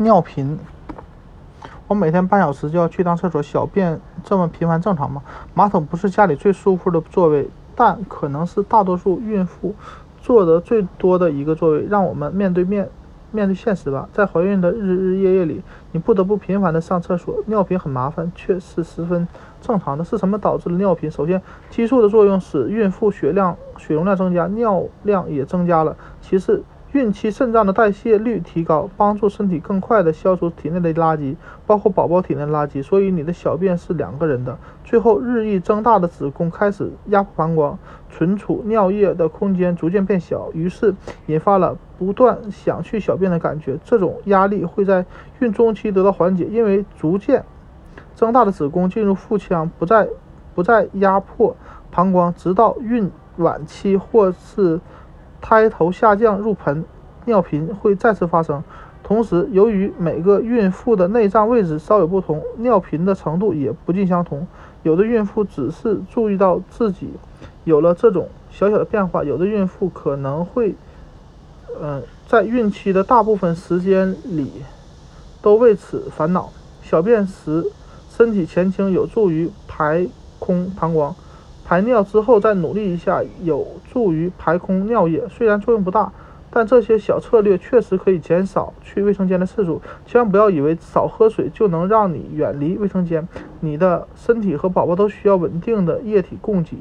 尿频，我每天半小时就要去趟厕所，小便这么频繁正常吗？马桶不是家里最舒服的座位，但可能是大多数孕妇坐的最多的一个座位。让我们面对面面对现实吧，在怀孕的日日夜夜里，你不得不频繁的上厕所，尿频很麻烦，却是十分正常的。是什么导致了尿频？首先，激素的作用使孕妇血量血容量增加，尿量也增加了。其次，孕期肾脏的代谢率提高，帮助身体更快地消除体内的垃圾，包括宝宝体内的垃圾。所以你的小便是两个人的。最后，日益增大的子宫开始压迫膀胱，存储尿液的空间逐渐变小，于是引发了不断想去小便的感觉。这种压力会在孕中期得到缓解，因为逐渐增大的子宫进入腹腔，不再不再压迫膀胱，直到孕晚期或是。胎头下降入盆，尿频会再次发生。同时，由于每个孕妇的内脏位置稍有不同，尿频的程度也不尽相同。有的孕妇只是注意到自己有了这种小小的变化，有的孕妇可能会，嗯，在孕期的大部分时间里都为此烦恼。小便时，身体前倾有助于排空膀胱。排尿之后再努力一下，有助于排空尿液。虽然作用不大，但这些小策略确实可以减少去卫生间的次数。千万不要以为少喝水就能让你远离卫生间，你的身体和宝宝都需要稳定的液体供给。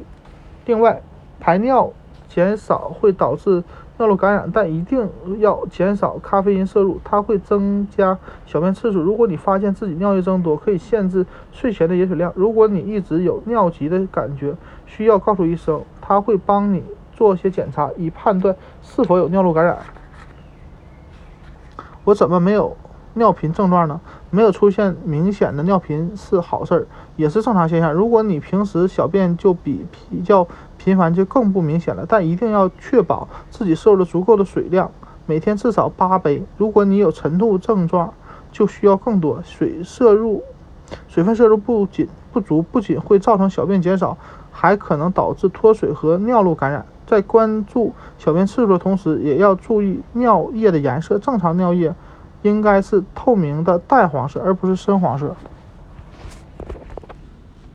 另外，排尿减少会导致。尿路感染，但一定要减少咖啡因摄入，它会增加小便次数。如果你发现自己尿液增多，可以限制睡前的饮水量。如果你一直有尿急的感觉，需要告诉医生，他会帮你做些检查，以判断是否有尿路感染。我怎么没有尿频症状呢？没有出现明显的尿频是好事儿，也是正常现象。如果你平时小便就比比较。频繁就更不明显了，但一定要确保自己摄入了足够的水量，每天至少八杯。如果你有晨吐症状，就需要更多水摄入。水分摄入不仅不足，不仅会造成小便减少，还可能导致脱水和尿路感染。在关注小便次数的同时，也要注意尿液的颜色。正常尿液应该是透明的淡黄色，而不是深黄色。